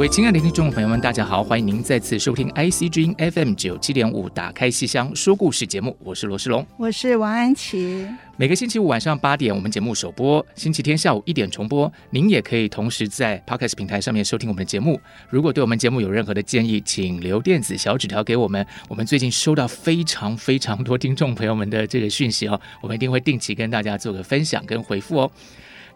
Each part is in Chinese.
各位亲爱的听众朋友们，大家好，欢迎您再次收听 IC 之音 FM 九七点五，打开戏箱说故事节目，我是罗世龙，我是王安琪。每个星期五晚上八点，我们节目首播；星期天下午一点重播。您也可以同时在 Podcast 平台上面收听我们的节目。如果对我们节目有任何的建议，请留电子小纸条给我们。我们最近收到非常非常多听众朋友们的这个讯息哦，我们一定会定期跟大家做个分享跟回复哦。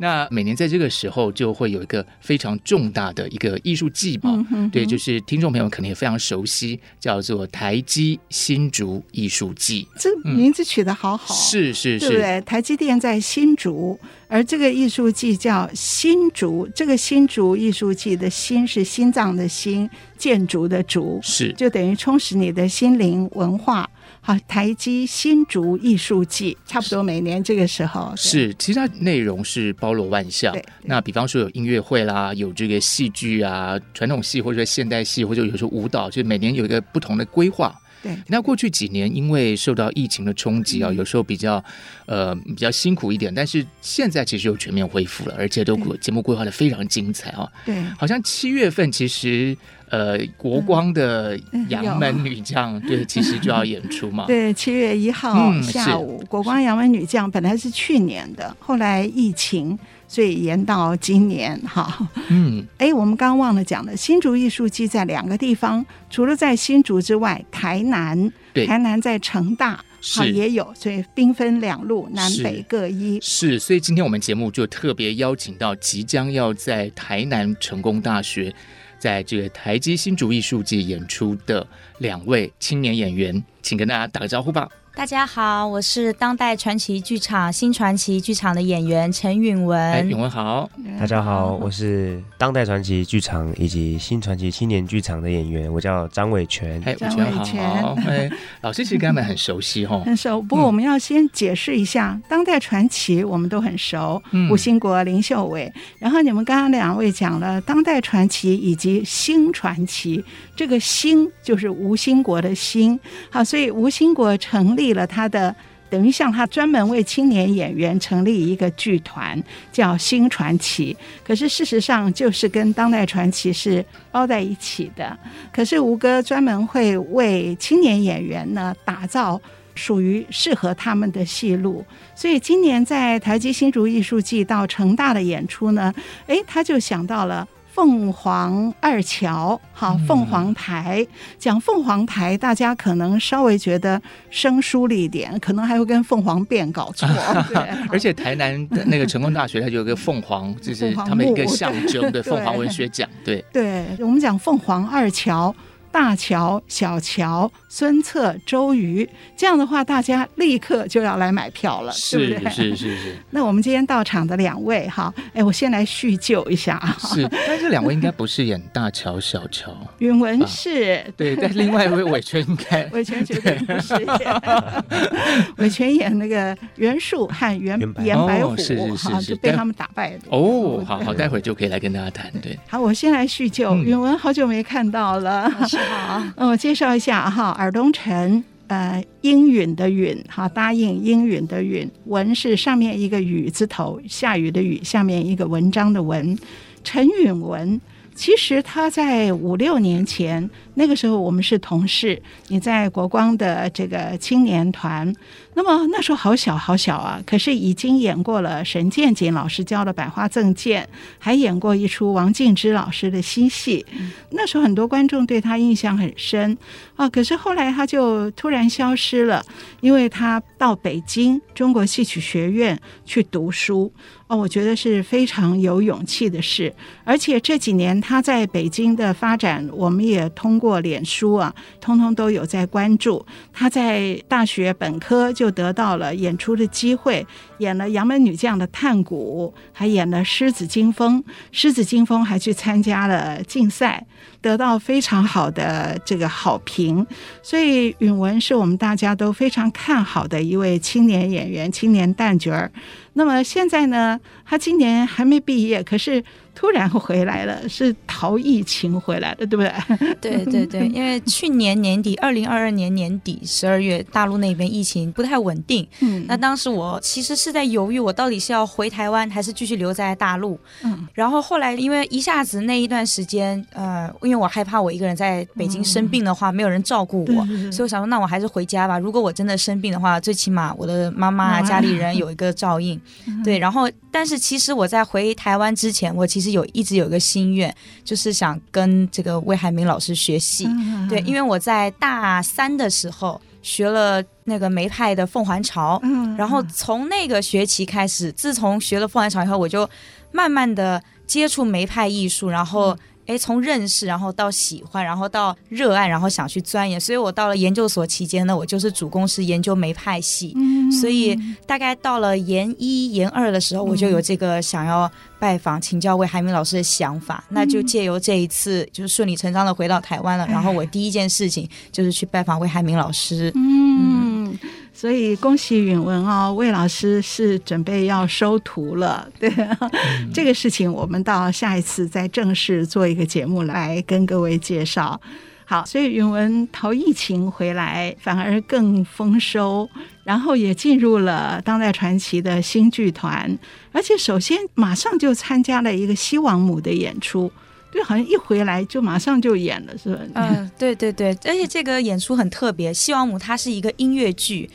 那每年在这个时候就会有一个非常重大的一个艺术季嘛，嗯、哼哼对，就是听众朋友可能也非常熟悉，叫做台积新竹艺术季。这名字取得好好，是是是，对不对？台积电在新竹，而这个艺术季叫新竹。这个新竹艺术季的“新”是心脏的“心”，建筑的“竹”，是就等于充实你的心灵文化。好，台积新竹艺术季差不多每年这个时候是，其实它内容是包罗万象。那比方说有音乐会啦，有这个戏剧啊，传统戏或者现代戏，或者有时候舞蹈，就每年有一个不同的规划。对，那过去几年因为受到疫情的冲击啊，有时候比较呃比较辛苦一点，但是现在其实又全面恢复了，而且都节目规划的非常精彩啊。对，好像七月份其实。呃，国光的杨门女将，嗯、对，其实就要演出嘛。对，七月一号下午，嗯、国光杨门女将本来是去年的，后来疫情，所以延到今年。哈，嗯，哎，我们刚刚忘了讲了，新竹艺术季在两个地方，除了在新竹之外，台南，对，台南在成大，好也有，所以兵分两路，南北各一。是，所以今天我们节目就特别邀请到即将要在台南成功大学。在这个台积新竹艺术季演出的两位青年演员，请跟大家打个招呼吧。大家好，我是当代传奇剧场新传奇剧场的演员陈允文。哎，允文好。大家好，我是当代传奇剧场以及新传奇青年剧场的演员，我叫张伟权。哎，伟权好。哎，老师其实跟他们很熟悉哈，很熟。不过我们要先解释一下，嗯、当代传奇我们都很熟，嗯、吴兴国、林秀伟。然后你们刚刚两位讲了当代传奇以及新传奇，这个“新”就是吴兴国的“新”。好，所以吴兴国成立。立了他的，等于像他专门为青年演员成立一个剧团，叫新传奇。可是事实上就是跟当代传奇是包在一起的。可是吴哥专门会为青年演员呢打造属于适合他们的戏路，所以今年在台积新竹艺术季到成大的演出呢，哎，他就想到了。凤凰二桥，好，凤凰台讲凤凰台，大家可能稍微觉得生疏了一点，可能还会跟凤凰变搞错。对，而且台南的那个成功大学，它就有个凤凰，就是他们一个象征的凤凰文学奖。对，对，我们讲凤凰二桥。大乔、小乔、孙策、周瑜，这样的话，大家立刻就要来买票了，是对不对？是是是。那我们今天到场的两位，哈，哎，我先来叙旧一下啊。是，但这两位应该不是演大乔、小乔。允文是、啊，对，但另外一位伟权应该，伟权绝对不是演。伟权演那个袁术和袁袁白虎，哦、是是是，就被他们打败的。哦，好好，待会儿就可以来跟大家谈。对，好，我先来叙旧。允、嗯、文好久没看到了。好，那，我介绍一下哈，尔东城，呃，应允的允，哈，答应应允的允，文是上面一个雨字头，下雨的雨，下面一个文章的文，陈允文，其实他在五六年前那个时候我们是同事，你在国光的这个青年团，那么那时候好小好小啊，可是已经演过了沈建锦老师教的《百花赠剑》，还演过一出王静之老师的新戏。那时候很多观众对他印象很深啊，可是后来他就突然消失了，因为他到北京中国戏曲学院去读书。哦，我觉得是非常有勇气的事，而且这几年他在北京的发展，我们也通过脸书啊，通通都有在关注。他在大学本科就得到了演出的机会，演了《杨门女将》的探谷，还演了《狮子惊风》，《狮子惊风》还去参加了竞赛，得到非常好的这个好评。所以允文是我们大家都非常看好的一位青年演员，青年旦角儿。那么现在呢，他今年还没毕业，可是。突然回来了，是逃疫情回来的，对不对？对对对，因为去年年底，二零二二年年底十二月，大陆那边疫情不太稳定。嗯，那当时我其实是在犹豫，我到底是要回台湾，还是继续留在大陆。嗯，然后后来因为一下子那一段时间，呃，因为我害怕我一个人在北京生病的话，嗯、没有人照顾我，所以我想说，那我还是回家吧。如果我真的生病的话，最起码我的妈妈家里人有一个照应。嗯、对，然后但是其实我在回台湾之前，我其实。是有一直有一个心愿，就是想跟这个魏海明老师学戏。嗯、对，因为我在大三的时候学了那个梅派的《凤还巢》，嗯，然后从那个学期开始，自从学了《凤还巢》以后，我就慢慢的接触梅派艺术，然后。嗯哎，从认识，然后到喜欢，然后到热爱，然后想去钻研，所以我到了研究所期间呢，我就是主攻是研究梅派系，嗯、所以大概到了研一、研二的时候，我就有这个想要拜访、请教魏海明老师的想法，嗯、那就借由这一次，就是顺理成章的回到台湾了。然后我第一件事情就是去拜访魏海明老师。嗯。嗯所以恭喜允文哦，魏老师是准备要收徒了，对，嗯、这个事情我们到下一次再正式做一个节目来跟各位介绍。好，所以允文逃疫情回来反而更丰收，然后也进入了当代传奇的新剧团，而且首先马上就参加了一个西王母的演出。就好像一回来就马上就演了，是吧？嗯、呃，对对对，而且这个演出很特别，《西王母》它是一个音乐剧。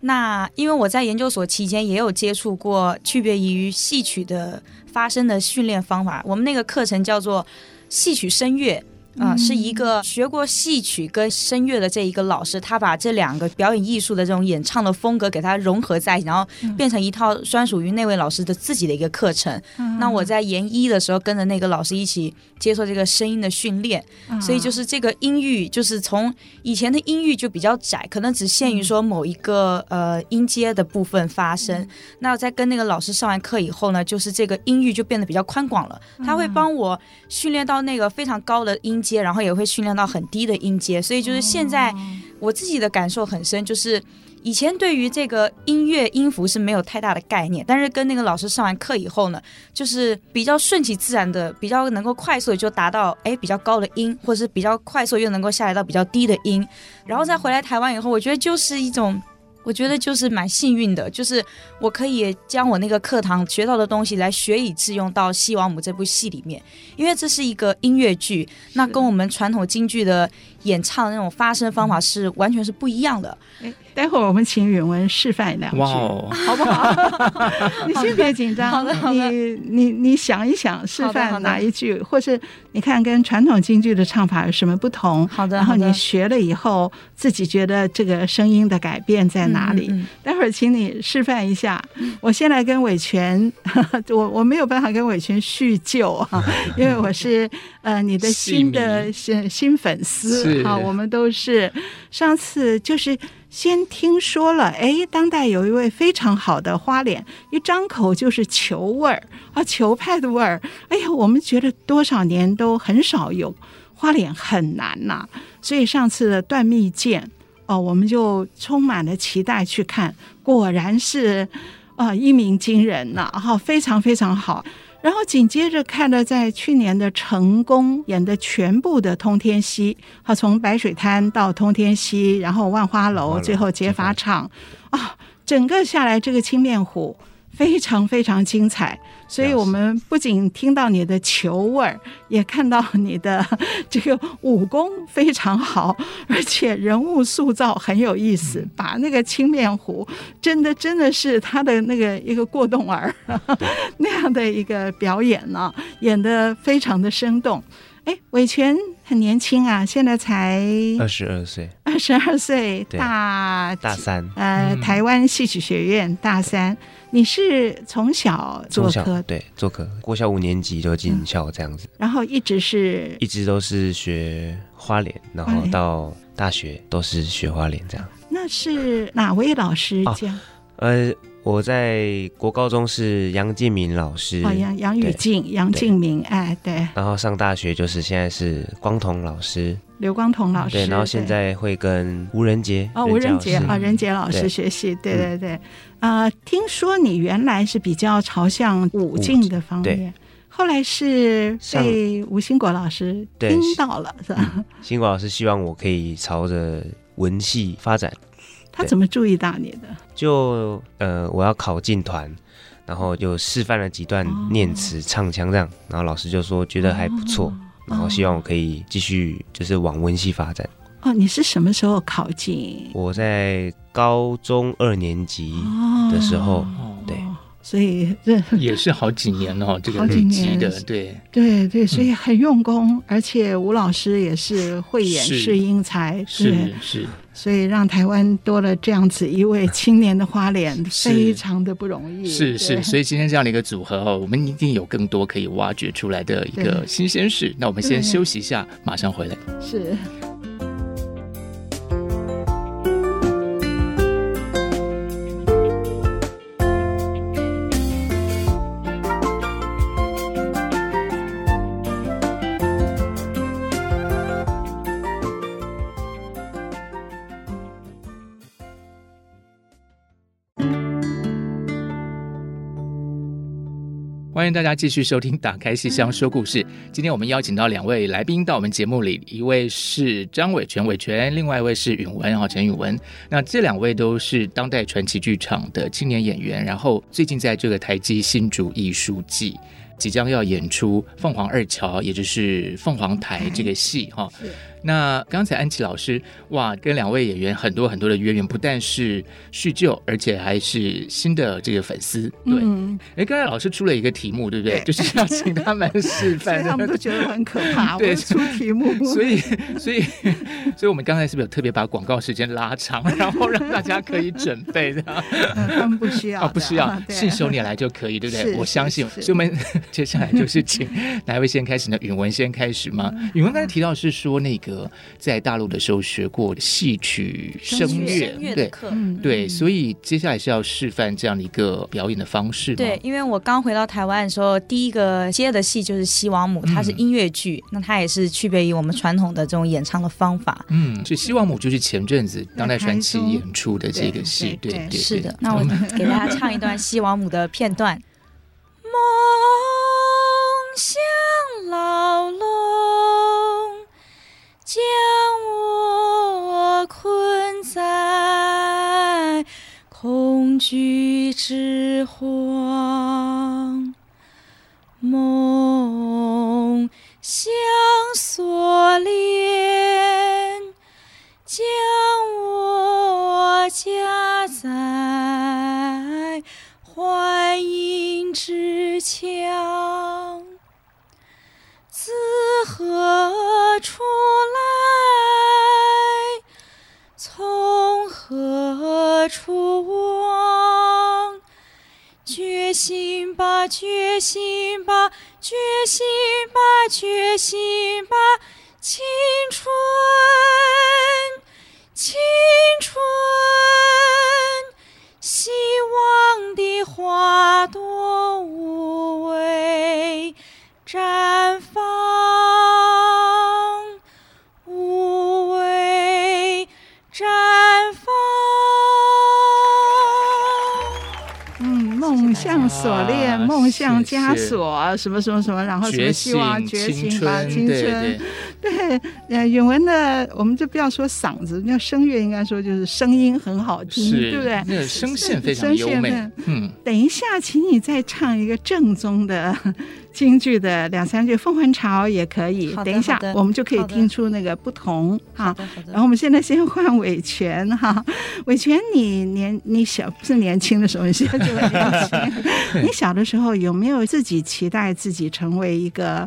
那因为我在研究所期间也有接触过区别于戏曲的发声的训练方法，我们那个课程叫做戏曲声乐。啊、呃，是一个学过戏曲跟声乐的这一个老师，他把这两个表演艺术的这种演唱的风格给它融合在一起，然后变成一套专属于那位老师的自己的一个课程。嗯、那我在研一的时候跟着那个老师一起接受这个声音的训练，嗯、所以就是这个音域就是从以前的音域就比较窄，可能只限于说某一个呃音阶的部分发声。嗯、那在跟那个老师上完课以后呢，就是这个音域就变得比较宽广了，他会帮我训练到那个非常高的音。然后也会训练到很低的音阶，所以就是现在我自己的感受很深，就是以前对于这个音乐音符是没有太大的概念，但是跟那个老师上完课以后呢，就是比较顺其自然的，比较能够快速就达到哎比较高的音，或者是比较快速又能够下来到比较低的音，然后再回来台湾以后，我觉得就是一种。我觉得就是蛮幸运的，就是我可以将我那个课堂学到的东西来学以致用到《西王母》这部戏里面，因为这是一个音乐剧，那跟我们传统京剧的演唱的那种发声方法是完全是不一样的。待会儿我们请允文示范两句好不好？你先别紧张，好的，好的。你你你想一想，示范哪一句，或是你看跟传统京剧的唱法有什么不同？好的。然后你学了以后，自己觉得这个声音的改变在哪里？嗯嗯、待会儿请你示范一下。我先来跟伟权，我我没有办法跟伟权叙旧啊，因为我是呃你的新的新新粉丝。啊，我们都是上次就是。先听说了，哎，当代有一位非常好的花脸，一张口就是球味儿啊，球派的味儿。哎呀，我们觉得多少年都很少有花脸，很难呐、所以上次的断蜜饯哦，我们就充满了期待去看，果然是啊，一鸣惊人呐、哈，非常非常好。然后紧接着看了在去年的成功演的全部的通天溪，好，从白水滩到通天溪，然后万花楼，最后劫法场啊，整个下来这个青面虎非常非常精彩。所以我们不仅听到你的球味儿，也看到你的 这个武功非常好，而且人物塑造很有意思。把那个青面虎真的真的是他的那个一个过动儿 那样的一个表演呢，演的非常的生动。哎，韦权很年轻啊，现在才二十二岁，二十二岁，大大三，呃，嗯、台湾戏曲学院大三。你是从小做科，对，做科，国小五年级就进校这样子，嗯、然后一直是，一直都是学花脸，然后到大学都是学花脸这样。那是哪位老师教？哦、呃。我在国高中是杨敬明老师，哦，杨杨宇静，杨敬明，哎，对。然后上大学就是现在是光同老师，刘光同老师。对，然后现在会跟吴仁杰，哦，吴仁杰啊，仁杰老师学习，对对对。啊，听说你原来是比较朝向武进的方面，后来是被吴兴国老师听到了，是吧？兴国老师希望我可以朝着文戏发展。他怎么注意到你的？就呃，我要考进团，然后就示范了几段念词、唱腔这样，然后老师就说觉得还不错，然后希望我可以继续就是往文系发展。哦，你是什么时候考进？我在高中二年级的时候，对。所以这 也是好几年哦，这个累积的，对。对对，所以很用功，而且吴老师也是慧眼识英才，是是，所以让台湾多了这样子一位青年的花脸，非常的不容易。是是，所以今天这样的一个组合哦，我们一定有更多可以挖掘出来的一个新鲜事。那我们先休息一下，马上回来。是。欢迎大家继续收听《打开戏箱说故事》。今天我们邀请到两位来宾到我们节目里，一位是张伟全伟全，另外一位是允文啊陈允文。那这两位都是当代传奇剧场的青年演员，然后最近在这个台积新竹艺术季即将要演出《凤凰二乔》，也就是凤凰台这个戏哈。那刚才安琪老师哇，跟两位演员很多很多的渊源，不但是叙旧，而且还是新的这个粉丝。对，哎、嗯，刚才老师出了一个题目，对不对？就是要请他们示范，他们都觉得很可怕。对，出题目，所以，所以，所以我们刚才是不是有特别把广告时间拉长，然后让大家可以准备的？嗯、他们不需要，哦，不需要，信手拈来就可以，对不对？我相信。所以，我们接下来就是请哪位先开始呢？允文先开始吗？允文刚才提到是说那个。在大陆的时候学过戏曲声乐，对，对，所以接下来是要示范这样的一个表演的方式。对，因为我刚回到台湾的时候，第一个接的戏就是《西王母》，它是音乐剧，那它也是区别于我们传统的这种演唱的方法。嗯，所以《西王母》就是前阵子当代传奇演出的这个戏，对对，是的。那我 给大家唱一段《西王母》的片段。梦想牢笼。将我困在恐惧之荒，梦想锁链，吧，觉醒吧，觉醒吧，觉醒吧，链，梦想枷锁啊，什么什么什么，然后什么希望觉醒吧，青春，对，呃，允文的，我们就不要说嗓子，那声乐应该说就是声音很好听，对不对？那个声线非常优美。嗯，等一下，请你再唱一个正宗的。京剧的两三句《凤凰巢》也可以，等一下我们就可以听出那个不同哈。然后我们现在先换韦权哈，韦权，你年你小不是年轻的时候，你现在就很年轻。你小的时候有没有自己期待自己成为一个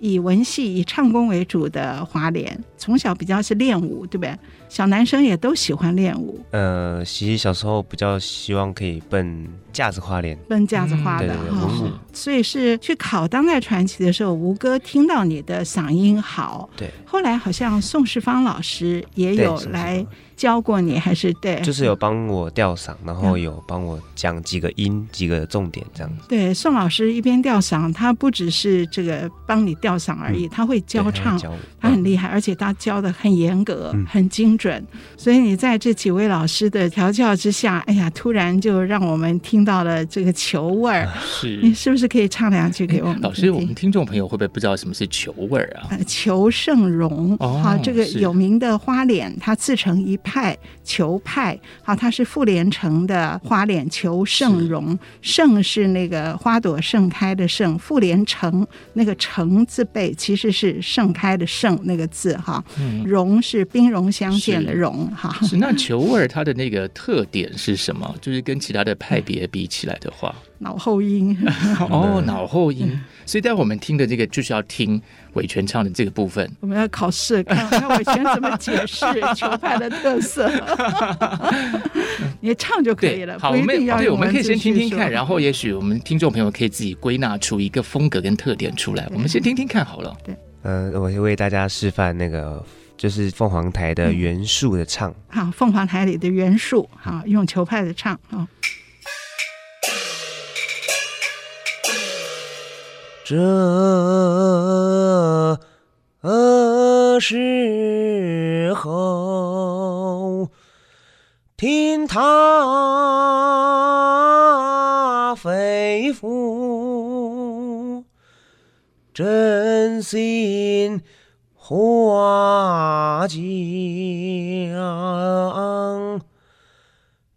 以文戏、以唱功为主的花脸？从小比较是练武，对不对？小男生也都喜欢练武。呃，其实小时候比较希望可以奔架子花练，奔架子花的哈。所以是去考当代传奇的时候，吴哥听到你的嗓音好，对。后来好像宋世芳老师也有来教过你，还是对？就是有帮我调嗓，然后有帮我讲几个音、几个重点这样子。对，宋老师一边调嗓，他不只是这个帮你调嗓而已，他会教唱，他很厉害，而且他教的很严格，很精准。所以你在这几位老师的调教之下，哎呀，突然就让我们听到了这个球味儿。是，你是不是可以唱两句给我们？老师，我们听众朋友会不会不知道什么是球味儿啊？裘盛戎，好，这个有名的花脸，他自成一派，球派。好，他是傅连城的花脸，裘盛戎，盛是那个花朵盛开的盛，傅连城那个城字辈其实是盛开的盛那个字哈，戎是兵戎相见的融哈。是那球味儿它的那个特点是什么？就是跟其他的派别比起来的话。脑后音哦，脑后音，所以待会我们听的这个就是要听玮权唱的这个部分。我们要考试，看看玮权怎么解释 球派的特色。你唱就可以了，好，我们对，我们可以先听听看，然后也许我们听众朋友可以自己归纳出一个风格跟特点出来。我们先听听看好了。对，呃，我为大家示范那个就是凤凰台的元素的唱。好，凤凰台里的元素，好，用球拍的唱，啊。这时候，听他肺腑，真心话讲，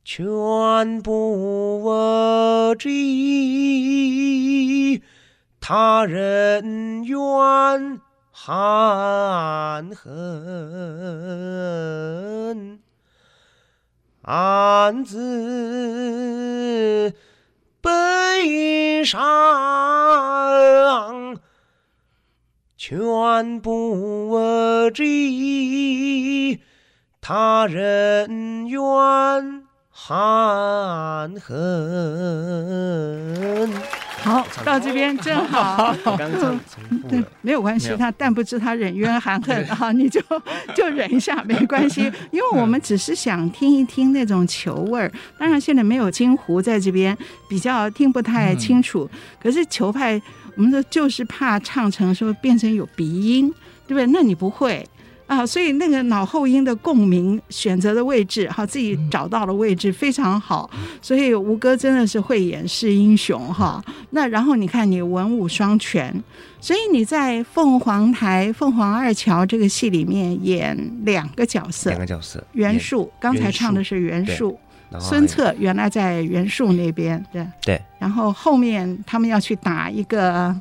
全不为知。他人怨含恨，暗自悲伤，全不知他人怨含恨。好，到这边正好。刚刚重复了，对，没有关系。他但不知他忍冤含恨，哈，你就就忍一下，没关系。因为我们只是想听一听那种球味儿。当然，现在没有金湖在这边，比较听不太清楚。可是球派，我们说就是怕唱成说变成有鼻音，对不对？那你不会。啊，所以那个脑后音的共鸣选择的位置，哈，自己找到了位置非常好。所以吴哥真的是慧眼识英雄哈。那然后你看你文武双全，所以你在凤凰台、凤凰二乔这个戏里面演两个角色，两个角色。袁术刚才唱的是袁术，孙策原来在袁术那边，对对。然后后面他们要去打一个。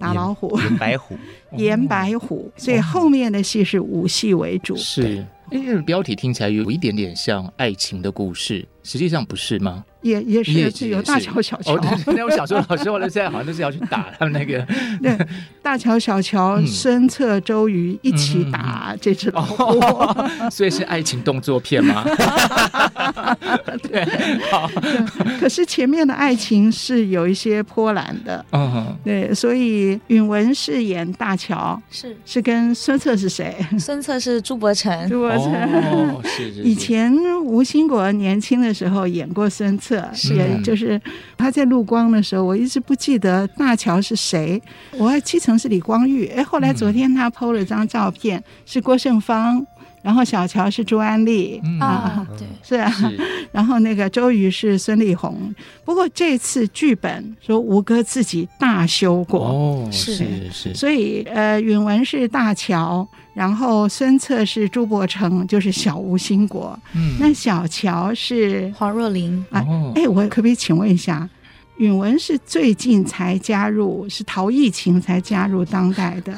打老虎，严白虎，严白虎，所以后面的戏是武戏为主。是，因为标题听起来有一点点像爱情的故事，实际上不是吗？也也是有大乔小乔。哦，对，那我小时候老师后来现在好像都是要去打他们那个。对，大乔小乔，孙策周瑜一起打这只老虎，所以是爱情动作片吗？对，好。可是前面的爱情是有一些波澜的。嗯，对，所以允文饰演大乔，是是跟孙策是谁？孙策是朱伯承。朱伯承。哦，是是。以前吴兴国年轻的时候演过孙策。是，也就是他在陆光的时候，我一直不记得大乔是谁，我还记成是李光裕。哎，后来昨天他 PO 了张照片，是郭胜芳然后小乔是朱安丽、嗯、啊，对，是啊，是然后那个周瑜是孙丽红。不过这次剧本说吴哥自己大修过，哦，是是是，所以呃，允文是大乔，然后孙策是朱伯承，就是小吴兴国。嗯，那小乔是黄若琳啊，哦哎，我可不可以请问一下？允文是最近才加入，是逃疫情才加入当代的。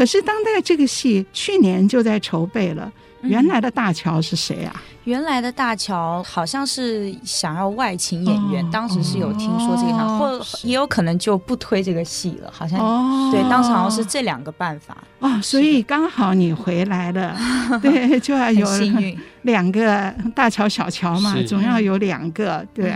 可是当代这个戏去年就在筹备了。原来的大乔是谁啊？原来的大乔好像是想要外请演员，哦、当时是有听说这个或也有可能就不推这个戏了。好像、哦、对，当时好像是这两个办法。哦，所以刚好你回来了，对，就要有幸运。两个大乔小乔嘛，总要有两个，对。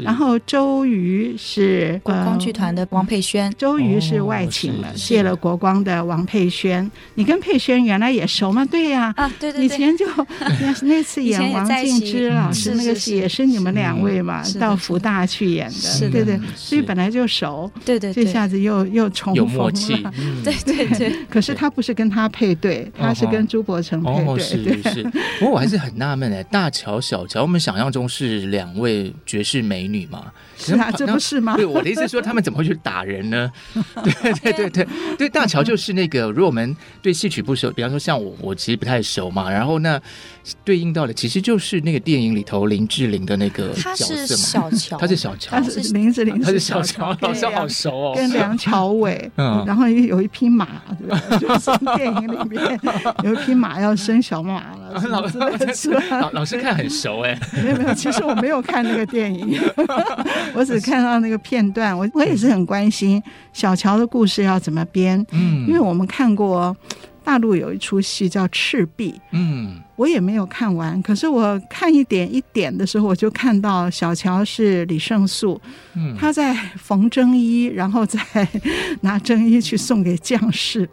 然后周瑜是国光剧团的王佩轩，周瑜是外请了，谢了国光的王佩轩。你跟佩轩原来也熟吗？对呀，啊，对对，以前就 那那次演王静之老师那个戏也是你们两位嘛，到福大去演的，对对，所以本来就熟，对对，这下子又又重逢了，对对对。可是他不是跟他配对，他是跟朱伯承配对，是是。不过我还是很。纳闷哎，大乔、小乔，我们想象中是两位绝世美女嘛？是啊，这不是吗？对，我的意思是说，他们怎么会去打人呢？对对对对对，大乔就是那个，如果我们对戏曲不熟，比方说像我，我其实不太熟嘛。然后那对应到的其实就是那个电影里头林志玲的那个角色嘛。小乔，他是小乔，他是林志玲，他是小乔，老师好熟哦。跟梁朝伟，嗯，然后有一匹马，对吧？就是电影里面有一匹马要生小马了。老师，老老师看很熟哎。没有没有，其实我没有看那个电影。我只看到那个片段，我我也是很关心小乔的故事要怎么编，嗯，因为我们看过大陆有一出戏叫《赤壁》，嗯。我也没有看完，可是我看一点一点的时候，我就看到小乔是李胜素，嗯，他在缝针衣，然后再拿针衣去送给将士。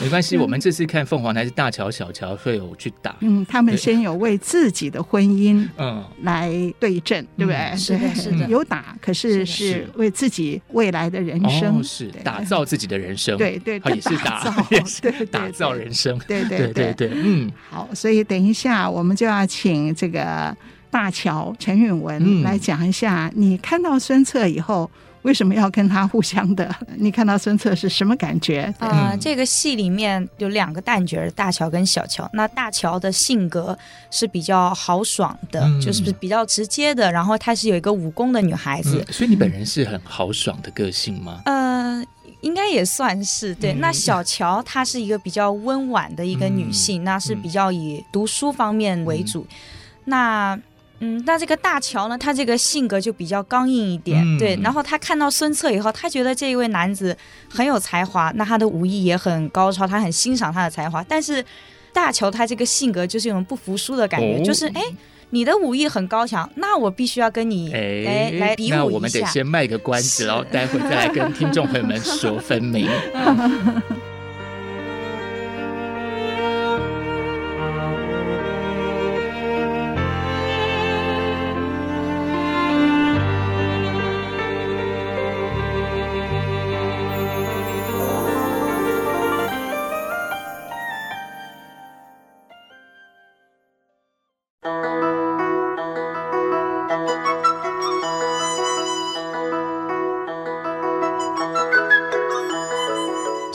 没关系，我们这次看凤凰台是大乔、小乔会有去打。嗯，他们先有为自己的婚姻嗯来对阵，对不对？是的，是的，有打，可是是为自己未来的人生，是打造自己的人生。对对，也是打造，对打造人生。对对对对，嗯，好。所以等一下，我们就要请这个大乔陈允文来讲一下，你看到孙策以后，为什么要跟他互相的？你看到孙策是什么感觉？啊、呃，这个戏里面有两个旦角，大乔跟小乔。那大乔的性格是比较豪爽的，嗯、就是比较直接的，然后她是有一个武功的女孩子。嗯、所以你本人是很豪爽的个性吗？呃。应该也算是对。那小乔她是一个比较温婉的一个女性，嗯、那是比较以读书方面为主。嗯、那嗯，那这个大乔呢，她这个性格就比较刚硬一点。嗯、对，然后她看到孙策以后，她觉得这一位男子很有才华，那他的武艺也很高超，她很欣赏他的才华。但是大乔她这个性格就是一种不服输的感觉，哦、就是哎。你的武艺很高强，那我必须要跟你哎来比武一下。那我们得先卖个关子，然后待会再来跟听众朋友们说分明。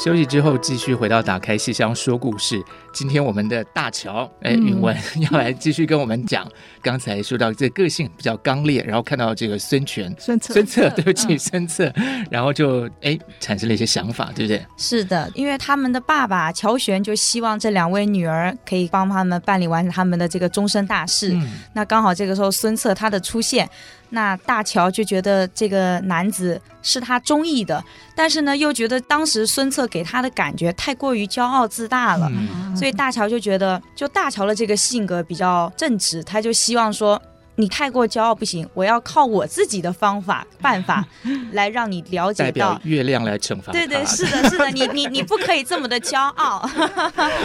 休息之后，继续回到打开戏箱说故事。今天我们的大乔，哎，允 文要来继续跟我们讲。刚才说到这个个性比较刚烈，然后看到这个孙权、孙策、孙策，对不起，孙策，然后就哎产生了一些想法，对不对？是的，因为他们的爸爸乔玄就希望这两位女儿可以帮他们办理完他们的这个终身大事。嗯、那刚好这个时候孙策他的出现。那大乔就觉得这个男子是他中意的，但是呢，又觉得当时孙策给他的感觉太过于骄傲自大了，嗯、所以大乔就觉得，就大乔的这个性格比较正直，他就希望说，你太过骄傲不行，我要靠我自己的方法办法 来让你了解到，月亮来惩罚。对对，是的，是的，你你你不可以这么的骄傲。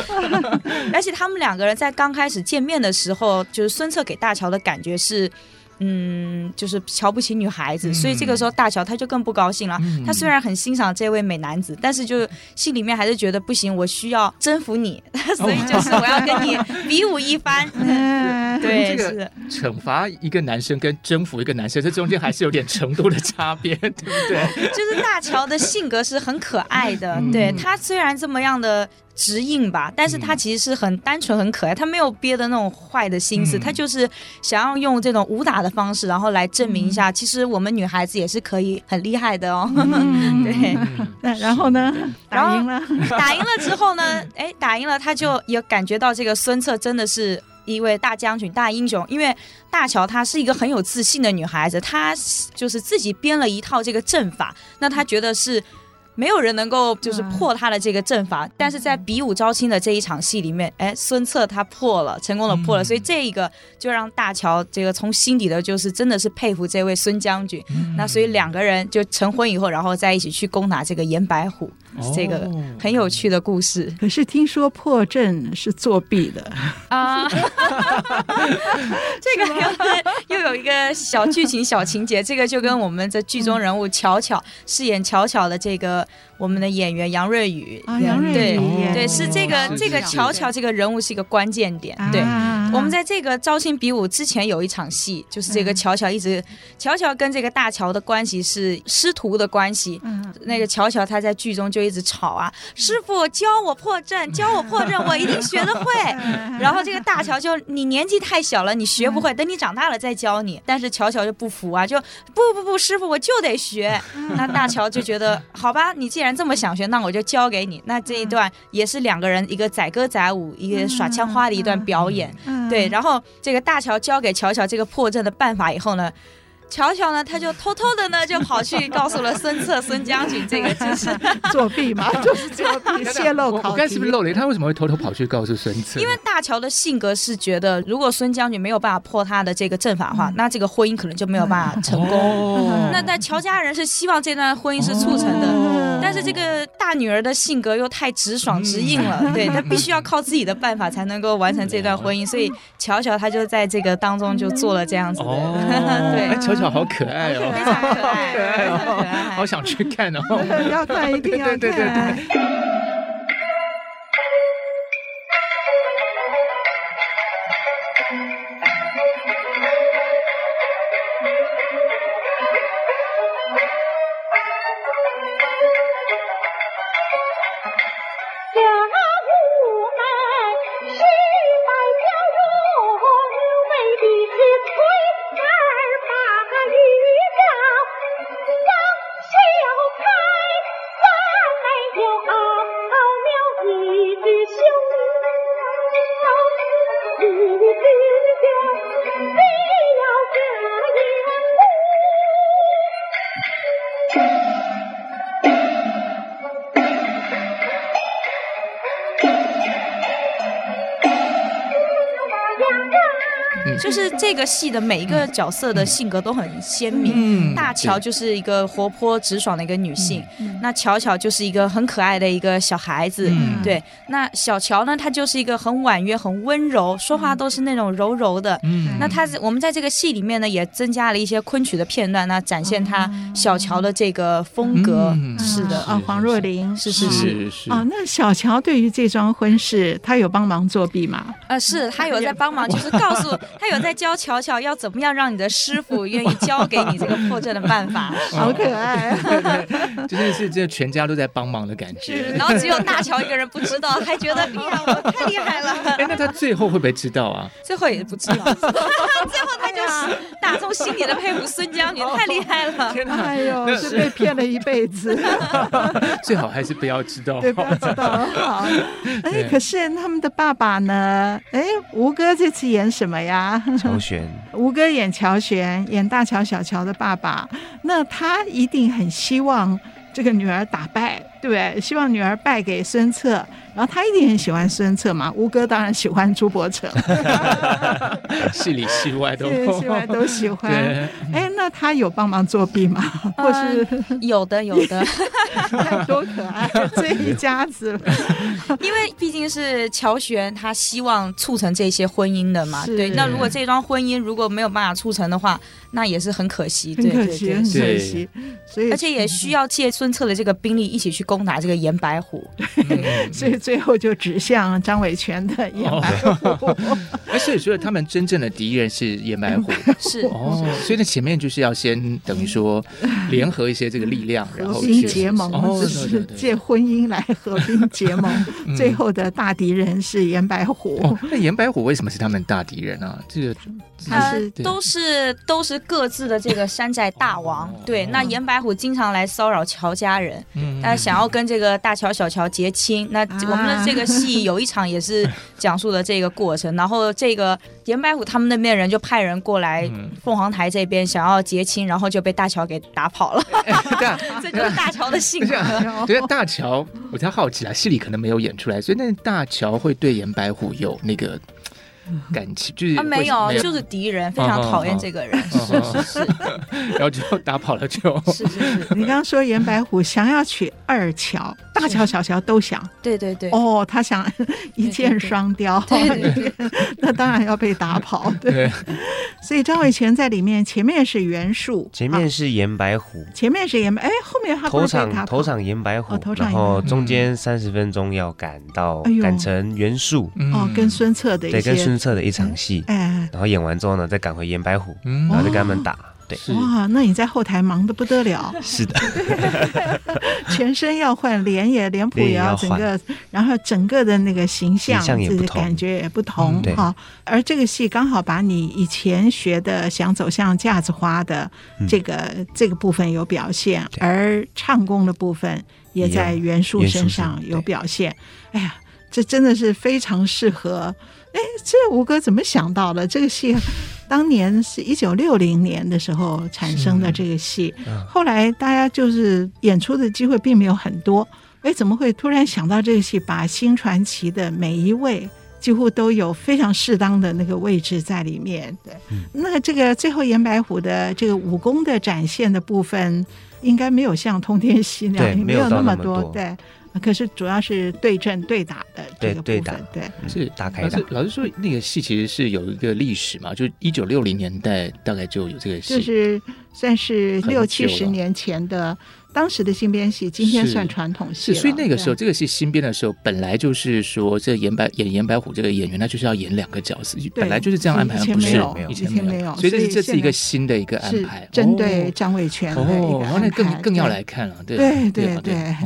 而且他们两个人在刚开始见面的时候，就是孙策给大乔的感觉是。嗯，就是瞧不起女孩子，所以这个时候大乔他就更不高兴了。他虽然很欣赏这位美男子，但是就心里面还是觉得不行，我需要征服你，所以就是我要跟你 比武一番。对，这个惩罚一个男生跟征服一个男生，这中间还是有点程度的差别，对不对？就是大乔的性格是很可爱的，对，他虽然这么样的。直硬吧，但是他其实是很单纯、很可爱，他没有憋的那种坏的心思，他就是想要用这种武打的方式，然后来证明一下，其实我们女孩子也是可以很厉害的哦。对，那然后呢？打赢了，打赢了之后呢？哎，打赢了，他就也感觉到这个孙策真的是一位大将军、大英雄，因为大乔她是一个很有自信的女孩子，她就是自己编了一套这个阵法，那她觉得是。没有人能够就是破他的这个阵法，嗯、但是在比武招亲的这一场戏里面，哎，孙策他破了，成功的破了，嗯、所以这一个就让大乔这个从心底的就是真的是佩服这位孙将军。嗯、那所以两个人就成婚以后，然后在一起去攻打这个严白虎。这个很有趣的故事，可是听说破阵是作弊的啊！这个又又有一个小剧情、小情节，这个就跟我们的剧中人物巧巧饰演巧巧的这个。我们的演员杨瑞宇，杨瑞宇，对对，是这个这个巧巧这个人物是一个关键点。对，我们在这个招亲比武之前有一场戏，就是这个巧巧一直巧巧跟这个大乔的关系是师徒的关系。那个巧巧他在剧中就一直吵啊，师傅教我破阵，教我破阵，我一定学得会。然后这个大乔就你年纪太小了，你学不会，等你长大了再教你。但是乔乔就不服啊，就不不不，师傅我就得学。那大乔就觉得好吧，你既然这么想学，那我就教给你。那这一段也是两个人一个载歌载舞、一个耍枪花的一段表演。对，然后这个大乔教给乔乔这个破阵的办法以后呢，巧巧呢，他就偷偷的呢，就跑去告诉了孙策、孙将军，这个 就是作弊嘛，就是作弊，泄露考题。我刚是不是漏雷？他为什么会偷偷跑去告诉孙策？因为大乔的性格是觉得，如果孙将军没有办法破他的这个阵法的话，那这个婚姻可能就没有办法成功。那在乔家人是希望这段婚姻是促成的，但是这个大女儿的性格又太直爽直硬了，对，她必须要靠自己的办法才能够完成这段婚姻，所以乔乔她就在这个当中就做了这样子的，对，好可爱哦，非常可爱，好可爱，好想去 看哦！要看，一定要看。这个戏的每一个角色的性格都很鲜明。嗯、大乔就是一个活泼直爽的一个女性，嗯、那巧巧就是一个很可爱的一个小孩子。嗯、对，那小乔呢，他就是一个很婉约、很温柔，说话都是那种柔柔的。嗯，那她我们在这个戏里面呢，也增加了一些昆曲的片段，那展现他小乔的这个风格。嗯、是的，啊，黄若琳，是是是是啊。那小乔对于这桩婚事，他有帮忙作弊吗？呃，是他有在帮忙，就是告诉他有。在教巧巧要怎么样让你的师傅愿意教给你这个破阵的办法，好可爱，真的是这全家都在帮忙的感觉。然后只有大乔一个人不知道，还觉得哎呀，我太厉害了。哎，那他最后会不会知道啊？最后也不知道，最后他就是打从心里的佩服孙江，你，太厉害了。天哪，哎呦，是被骗了一辈子。最好还是不要知道，对，不要知道。好，哎，可是他们的爸爸呢？哎，吴哥这次演什么呀？乔玄，吴哥演乔玄，演大乔、小乔的爸爸，那他一定很希望这个女儿打败，对？希望女儿败给孙策，然后他一定很喜欢孙策嘛。吴哥当然喜欢朱伯承，戏里戏外都对，戏外都喜欢。哎，那他有帮忙作弊吗？或是、呃、有的，有的，多可爱，这一家子了。因为毕竟是乔玄，他希望促成这些婚姻的嘛。对，那如果这桩婚姻如果没有办法促成的话，那也是很可惜，对可惜，很可惜。所以，而且也需要借孙策的这个兵力一起去攻打这个严白虎。对，所以最后就指向张伟权的严白虎。而且所以他们真正的敌人是严白虎，是哦。所以那前面就是要先等于说 联合一些这个力量，然后结盟，哦是借婚姻来合并结盟。最后的大敌人是严白虎。那严白虎为什么是他们大敌人呢？这个他是都是都是各自的这个山寨大王。对，那严白虎经常来骚扰乔家人，他想要跟这个大乔小乔结亲。那我们的这个戏有一场也是讲述了这个过程，然后这个严白虎他们那边人就派人过来凤凰台这边想要结亲，然后就被大乔给打跑了。这就是大乔的性格。对，大乔，我才好奇啊，戏里可能没有演出来，所以那大乔会对严白虎有那个。感情就是啊，没有，就是敌人，非常讨厌这个人，是是是，然后就打跑了，就。是是是，你刚刚说严白虎想要娶二乔，大乔小乔都想，对对对，哦，他想一箭双雕，那当然要被打跑，对。所以张伟权在里面前面是袁术，前面是严白虎，前面是严白，哎，后面他头场头场严白虎，然后中间三十分钟要赶到赶成袁术，哦，跟孙策的一些。孙策的一场戏，哎，然后演完之后呢，再赶回严白虎，然后再跟他们打。对，哇，那你在后台忙得不得了。是的，全身要换，脸也脸谱也要整个，然后整个的那个形象，自己感觉也不同哈。而这个戏刚好把你以前学的想走向架子花的这个这个部分有表现，而唱功的部分也在袁术身上有表现。哎呀，这真的是非常适合。哎，这吴哥怎么想到的？这个戏 当年是一九六零年的时候产生的这个戏，后来大家就是演出的机会并没有很多。哎，怎么会突然想到这个戏，把新传奇的每一位几乎都有非常适当的那个位置在里面？对，那这个最后严白虎的这个武功的展现的部分，应该没有像通天戏那样，没有那么多，对。可是主要是对阵对打的这个部分，对，对，对是打开的。老师说，那个戏其实是有一个历史嘛，就一九六零年代大概就有这个戏，就是算是六七十年前的当时的新编戏，今天算传统戏是。所以那个时候这个戏新编的时候，本来就是说这严白演严白虎这个演员，他就是要演两个角色，本来就是这样安排，不是以前没有，所以这是这是一个新的一个安排，针对张卫权的哦，然后那更更要来看了，对对对对。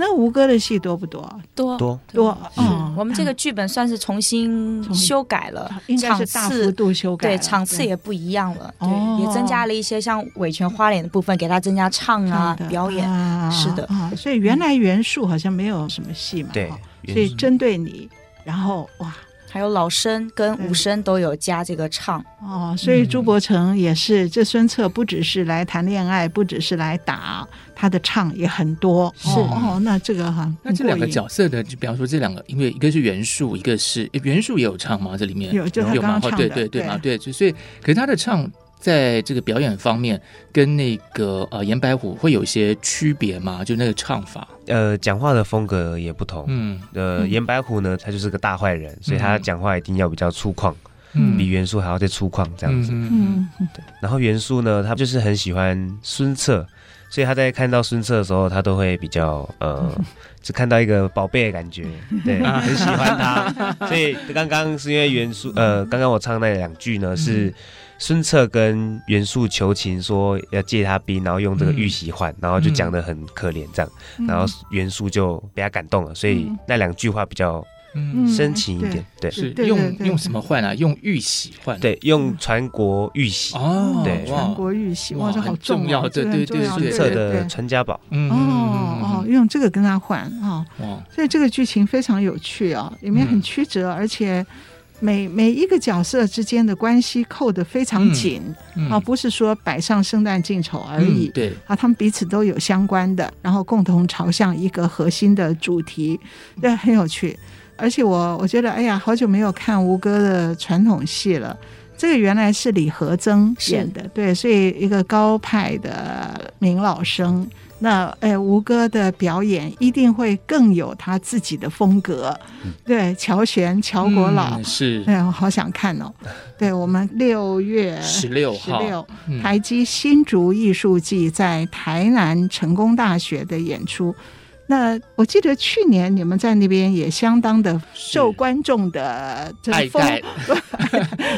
那吴哥的戏多不多？多多多。嗯，我们这个剧本算是重新修改了，应该是大幅度修改。对，场次也不一样了，对，也增加了一些像尾权花脸的部分，给他增加唱啊表演。是的，所以原来袁术好像没有什么戏嘛，对，所以针对你，然后哇。还有老生跟武生都有加这个唱哦，所以朱伯承也是，嗯、这孙策不只是来谈恋爱，不只是来打，他的唱也很多。是哦，哦，那这个哈，那这两个角色的，就比方说这两个，因为一个是袁术，一个是袁术也有唱吗？这里面有，就他刚刚唱的，对对对嘛，对，所以可是他的唱。在这个表演方面，跟那个呃严白虎会有一些区别吗？就那个唱法，呃，讲话的风格也不同。嗯，呃，严白虎呢，他就是个大坏人，所以他讲话一定要比较粗犷，嗯，比袁术还要再粗犷这样子。嗯，对。然后袁术呢，他就是很喜欢孙策，所以他在看到孙策的时候，他都会比较呃，只看到一个宝贝的感觉，对，很喜欢他。所以刚刚是因为元素，呃，刚刚我唱那两句呢是。孙策跟袁术求情，说要借他兵，然后用这个玉玺换，然后就讲的很可怜这样，然后袁术就被他感动了，所以那两句话比较深情一点。对，是用用什么换啊？用玉玺换？对，用传国玉玺。哦，对，传国玉玺，哇，这好重要，对对对，孙策的传家宝。哦哦，用这个跟他换啊，所以这个剧情非常有趣啊，里面很曲折，而且。每每一个角色之间的关系扣得非常紧、嗯嗯、啊，不是说摆上圣诞进丑而已。嗯、对啊，他们彼此都有相关的，然后共同朝向一个核心的主题，对，很有趣。而且我我觉得，哎呀，好久没有看吴哥的传统戏了。这个原来是李和曾演的，对，所以一个高派的名老生。那哎，吴哥的表演一定会更有他自己的风格。嗯、对，乔玄、乔国老、嗯、是，哎呀，我好想看哦。对，我们六月十六号，十六台积新竹艺术季在台南成功大学的演出。那我记得去年你们在那边也相当的受观众的这个风，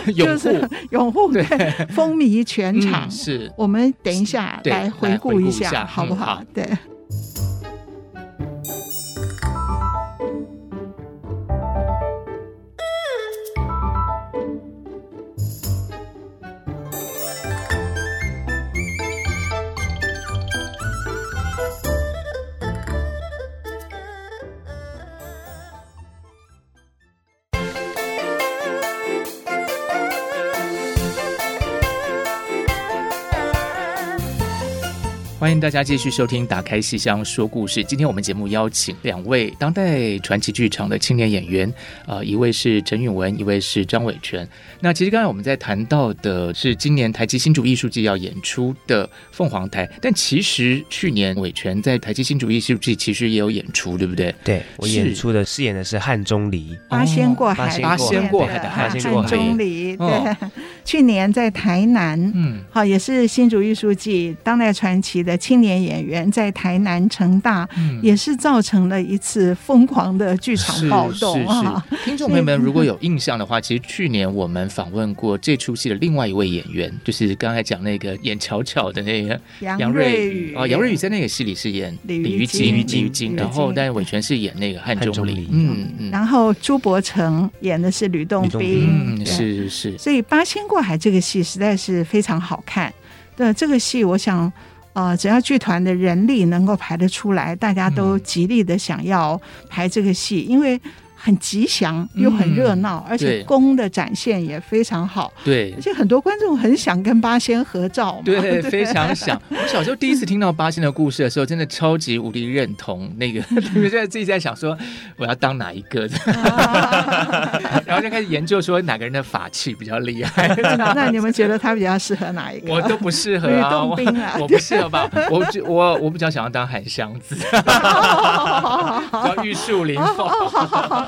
就是 拥护，对，风靡全场。嗯、是我们等一下来回顾一下，好不好？嗯、对。欢迎大家继续收听《打开戏箱说故事》。今天我们节目邀请两位当代传奇剧场的青年演员，呃，一位是陈允文，一位是张伟全。那其实刚才我们在谈到的是今年台积新竹艺术季要演出的凤凰台，但其实去年伟全在台积新竹艺术季其实也有演出，对不对？对，我演出的饰演的是汉钟离，八仙过海，八仙过海的汉钟离。对，去年在台南，嗯，好，也是新竹艺术季当代传奇的。的青年演员在台南成大，嗯、也是造成了一次疯狂的剧场暴动啊！听众朋友们如果有印象的话，其实去年我们访问过这出戏的另外一位演员，就是刚才讲那个演巧巧的那个杨瑞宇。啊，杨瑞宇在那个戏里是演李鱼金，李鱼金，然后但是伟全是演那个汉钟离，嗯嗯，然后朱柏成演的是吕洞宾，嗯，是是是，所以《八仙过海》这个戏实在是非常好看。对这个戏，我想。呃，只要剧团的人力能够排得出来，大家都极力的想要排这个戏，因为。很吉祥又很热闹，嗯、而且功的展现也非常好。对，而且很多观众很想跟八仙合照。对，对非常想。我小时候第一次听到八仙的故事的时候，真的超级无敌认同那个。因为现在自己在想说，我要当哪一个？然后就开始研究说哪个人的法器比较厉害。那你们觉得他比较适合哪一个？我都不适合啊，我不适合吧？我我我比较想要当韩湘子，叫玉树临风。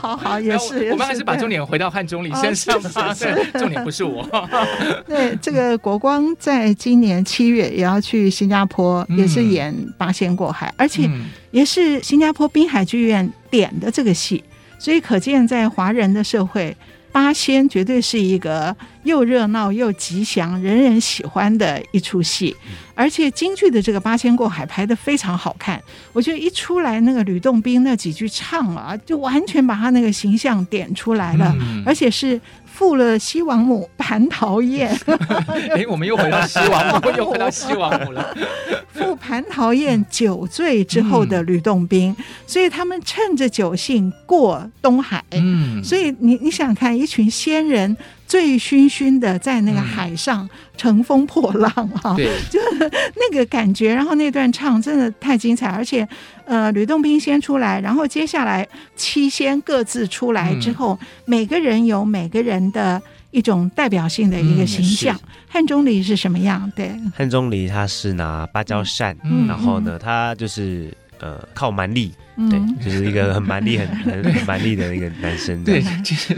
好好也是，我们还是把重点回到汉钟离身上吧。重点不是我。对，这个国光在今年七月也要去新加坡，也是演《八仙过海》，而且也是新加坡滨海剧院点的这个戏，所以可见在华人的社会。八仙绝对是一个又热闹又吉祥、人人喜欢的一出戏，而且京剧的这个八仙过海拍的非常好看。我觉得一出来那个吕洞宾那几句唱啊，就完全把他那个形象点出来了，而且是。负了西王母蟠桃宴，哎，我们又回到西王母，又回到西王母了。赴蟠桃宴酒醉之后的吕洞宾，嗯、所以他们趁着酒兴过东海。嗯，所以你你想看一群仙人。醉醺醺的在那个海上乘风破浪啊，对，就是那个感觉。然后那段唱真的太精彩，而且呃，吕洞宾先出来，然后接下来七仙各自出来之后，嗯、每个人有每个人的一种代表性的一个形象。汉钟离是什么样？对，汉钟离他是拿芭蕉扇，嗯、然后呢，他就是呃靠蛮力。对，就是一个很蛮力、很很很蛮力的一个男生。对，其实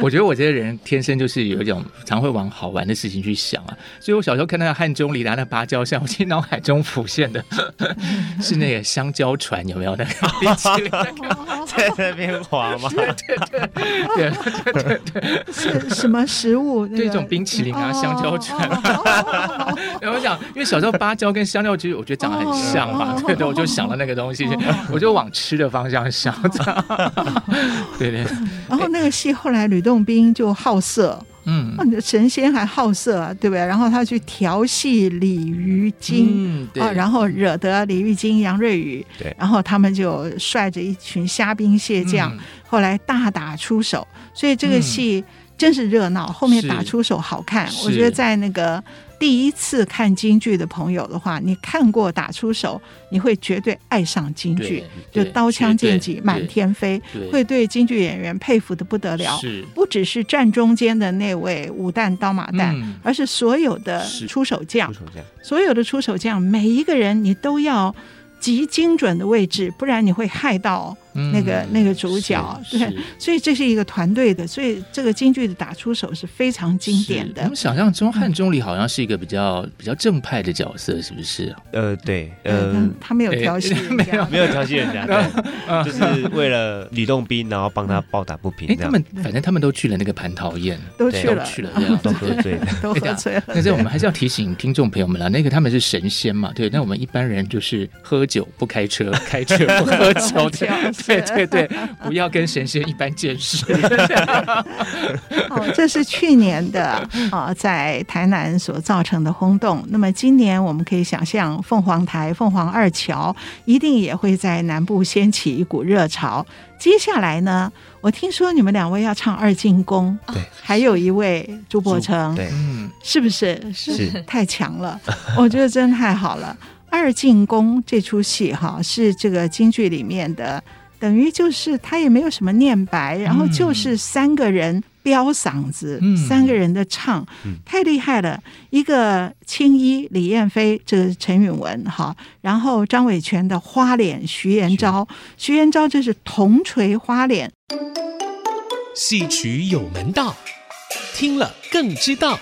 我觉得我这个人天生就是有一种常会往好玩的事情去想啊。所以我小时候看到汉中里达那芭蕉扇，我其实脑海中浮现的 是那个香蕉船，有没有那个冰淇淋在那边滑吗？对对对对对对，是什么食物？这种冰淇淋啊，香蕉船。然后我想，因为小时候芭蕉跟香蕉其实我觉得长得很像嘛，对对，我就想了那个东西，我就往。吃的方向想 着，对对。然后那个戏后来吕洞宾就好色，嗯，神仙还好色啊，对不对？然后他去调戏鲤鱼精，啊，然后惹得鲤鱼精、杨瑞宇，对，然后他们就率着一群虾兵蟹将，后来大打出手。所以这个戏真是热闹，后面打出手好看。我觉得在那个。第一次看京剧的朋友的话，你看过打出手，你会绝对爱上京剧，就刀枪剑戟满天飞，会对京剧演员佩服的不得了。不只是站中间的那位武旦刀马旦，嗯、而是所有的出手将，所有的出手将，每一个人你都要极精准的位置，不然你会害到。那个、嗯、那个主角，对，所以这是一个团队的，所以这个京剧的打出手是非常经典的。我们想象中汉钟离好像是一个比较比较正派的角色，是不是？呃，对，呃，他，没有调戏，没有 没有调戏人家，对，就是为了吕洞宾，然后帮他抱打不平。哎，他们反正他们都去了那个蟠桃宴，都去了，都去了，这样都喝醉了，都喝醉了。那这我们还是要提醒听众朋友们了，那个他们是神仙嘛，对，那我们一般人就是喝酒不开车，开车不喝酒，对对对。不要跟神仙一般见识。哦，这是去年的啊，在台南所造成的轰动。那么今年我们可以想象，凤凰台、凤凰二桥一定也会在南部掀起一股热潮。接下来呢，我听说你们两位要唱二进宫，对，还有一位朱伯承，对，嗯，是不是？是太强了，我觉得真太好了。二进宫这出戏哈，是这个京剧里面的。等于就是他也没有什么念白，然后就是三个人飙嗓子，嗯、三个人的唱，嗯、太厉害了。一个青衣李燕飞，这个陈允文哈，然后张伟权的花脸徐延昭，徐延昭这是铜锤花脸。戏曲有门道，听了更知道。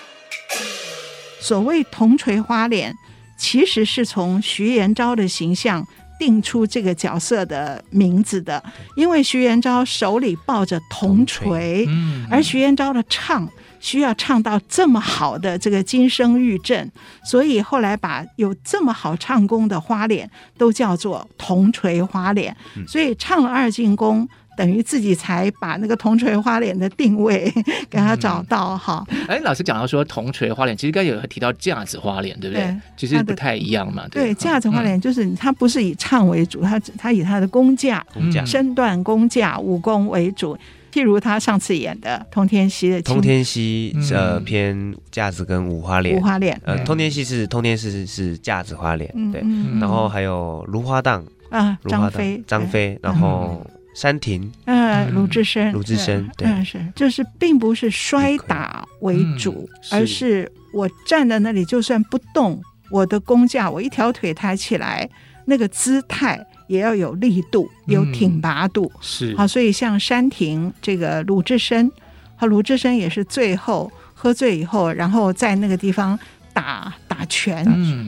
所谓铜锤花脸，其实是从徐延昭的形象。定出这个角色的名字的，因为徐元昭手里抱着铜锤，而徐元昭的唱需要唱到这么好的这个金声玉振，所以后来把有这么好唱功的花脸都叫做铜锤花脸，所以唱了二进宫。等于自己才把那个铜锤花脸的定位 给他找到哈。哎、嗯，老师讲到说铜锤花脸，其实刚才有提到架子花脸，对不对？对，其实不太一样嘛。对，架子花脸就是他不是以唱为主，他他以他的功架、身段、功架、武功为主。譬如他上次演的《通天溪》的通天溪，呃，偏架子跟五花脸。五花脸，呃，通天溪是通天是是架子花脸，对。然后还有芦花荡啊，张飞，张飞，然后。山亭，嗯，鲁智深，鲁智深，对，是，就是并不是摔打为主，而是我站在那里，就算不动，我的弓架，我一条腿抬起来，那个姿态也要有力度，有挺拔度，是。好，所以像山亭这个鲁智深，和鲁智深也是最后喝醉以后，然后在那个地方。打打拳，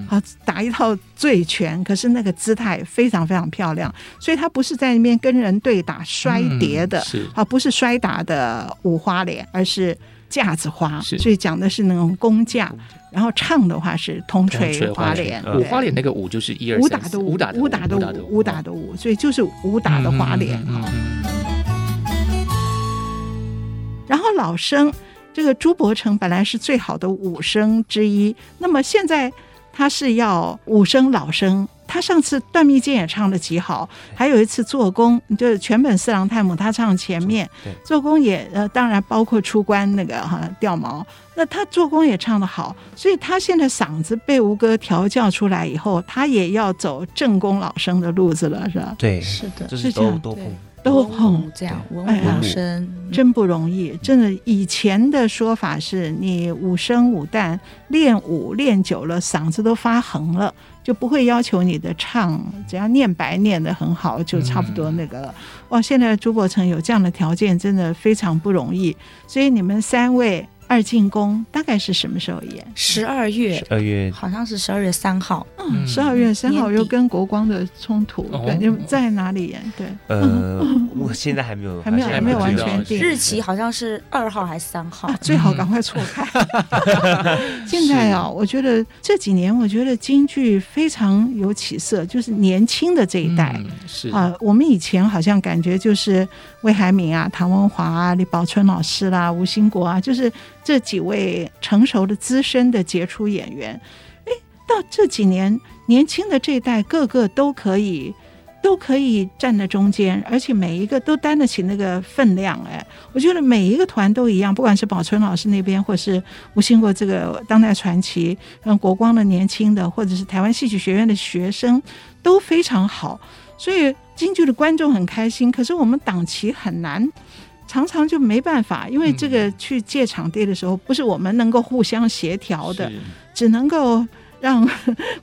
好打一套醉拳，可是那个姿态非常非常漂亮，所以他不是在那边跟人对打摔跌的，是。啊，不是摔打的五花脸，而是架子花，所以讲的是那种工架，然后唱的话是铜锤花脸，五花脸那个武就是一二武打的武，武打的武打的武，武打的武，所以就是武打的花脸啊。然后老生。这个朱伯承本来是最好的武生之一，那么现在他是要武生老生。他上次段密剑也唱的极好，还有一次做工，就是全本四郎太母他唱前面，做工也呃，当然包括出关那个哈掉毛，那他做工也唱的好，所以他现在嗓子被吴哥调教出来以后，他也要走正宫老生的路子了，是吧？对，是的，是这样。都捧这样，文武两生真不容易。真的，以前的说法是你五声五旦练武练久了，嗓子都发横了，就不会要求你的唱，只要念白念得很好，就差不多那个了。嗯、哇，现在朱伯成有这样的条件，真的非常不容易。所以你们三位。二进宫大概是什么时候演？十二月，十二月好像是十二月三号。嗯，十二月三号又跟国光的冲突，对，又在哪里演？对，呃，我现在还没有，还没有，还没有完全定日期，好像是二号还是三号？最好赶快错开。现在啊，我觉得这几年，我觉得京剧非常有起色，就是年轻的这一代是啊，我们以前好像感觉就是魏海敏啊、唐文华啊、李宝春老师啦、吴兴国啊，就是。这几位成熟的资深的杰出演员，哎，到这几年年轻的这一代，个个都可以都可以站在中间，而且每一个都担得起那个分量。哎，我觉得每一个团都一样，不管是宝春老师那边，或是吴兴国这个当代传奇，让国光的年轻的，或者是台湾戏曲学院的学生，都非常好。所以京剧的观众很开心，可是我们档期很难，常常就没办法，因为这个去借场地的时候，不是我们能够互相协调的，只能够。让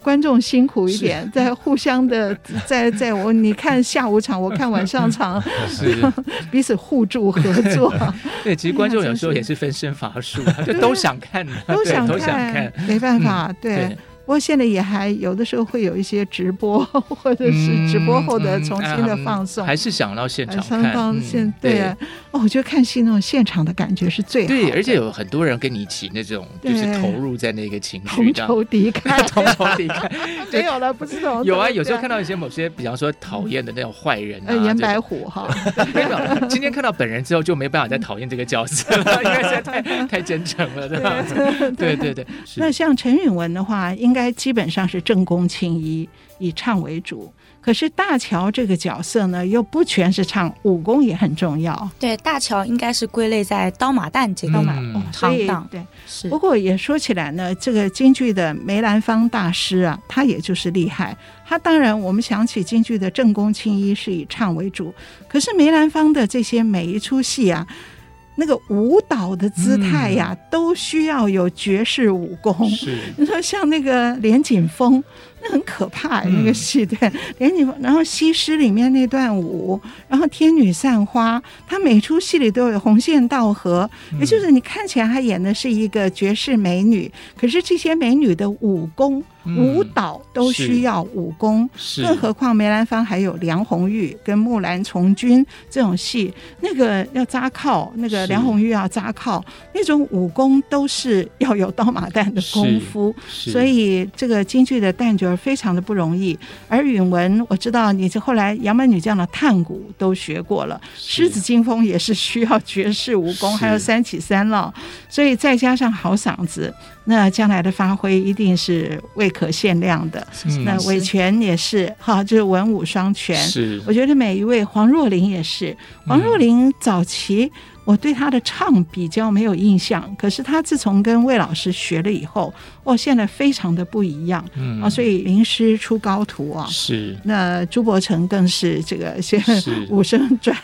观众辛苦一点，在互相的，在在我你看下午场，我看晚上场，彼此互助合作。对，其实观众有时候也是分身乏术，就都想看，都想看，没办法，对。不过现在也还有的时候会有一些直播，或者是直播后的重新的放送，嗯嗯、还是想到现场看。现对啊，哦，我觉得看戏那种现场的感觉是最好。对，而且有很多人跟你一起那种，就是投入在那个情绪，同仇敌忾，同仇敌忾。没有了，不是同有啊，有时候看到一些某些，比方说讨厌的那种坏人啊，严白虎哈。没有，今天看到本人之后就没办法再讨厌这个角色了，因为实在太太真诚了，这样子。对对对。那像陈允文的话，应该基本上是。正宫青衣以唱为主，可是大乔这个角色呢，又不全是唱，武功也很重要。对，大乔应该是归类在刀马旦这个刀马行当。对，是。不过也说起来呢，这个京剧的梅兰芳大师啊，他也就是厉害。他当然，我们想起京剧的正宫青衣是以唱为主，可是梅兰芳的这些每一出戏啊。那个舞蹈的姿态呀，都需要有绝世武功。是，你说像那个连锦峰。那很可怕，那个戏对，连锦峰然后西施里面那段舞，然后天女散花，他每出戏里都有红线道合，也就是你看起来他演的是一个绝世美女，可是这些美女的武功、舞蹈都需要武功，更何况梅兰芳还有梁红玉跟木兰从军这种戏，那个要扎靠，那个梁红玉要扎靠，那种武功都是要有刀马旦的功夫，所以这个京剧的旦角。非常的不容易，而允文，我知道你是后来杨门女将的探古都学过了，狮子惊风也是需要绝世武功，还有三起三落，所以再加上好嗓子，那将来的发挥一定是未可限量的。那韦权也是哈，就是文武双全。是，我觉得每一位黄若琳也是，黄若琳早期。我对他的唱比较没有印象，可是他自从跟魏老师学了以后，哦，现在非常的不一样，嗯啊，所以名师出高徒啊。是。那朱伯承更是这个现在 武生转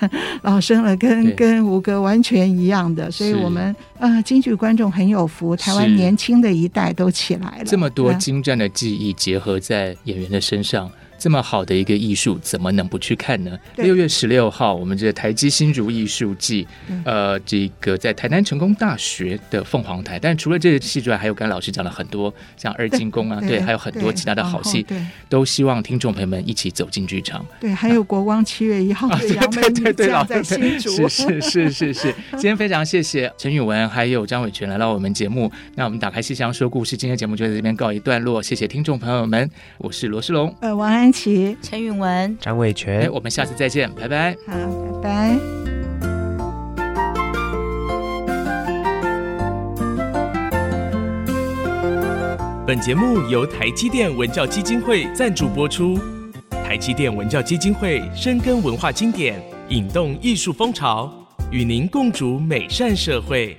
老生了，跟跟吴哥完全一样的，所以我们呃京剧观众很有福，台湾年轻的一代都起来了。这么多精湛的技艺结合在演员的身上。这么好的一个艺术，怎么能不去看呢？六月十六号，我们这个台积新竹艺术季，呃，这个在台南成功大学的凤凰台。但除了这个戏之外，还有刚才老师讲了很多，像二进宫啊，对，对，还有很多其他的好戏，对，都希望听众朋友们一起走进剧场。对，还有国光七月一号的杨门女将 在新竹。是是是是是。今天非常谢谢陈宇文还有张伟权来到我们节目。那我们打开戏箱说故事，今天节目就在这边告一段落。谢谢听众朋友们，我是罗世龙，呃，晚安。陈允文、张伟权，我们下次再见，拜拜。好，拜拜。本节目由台积电文教基金会赞助播出。台积电文教基金会深耕文化经典，引动艺术风潮，与您共筑美善社会。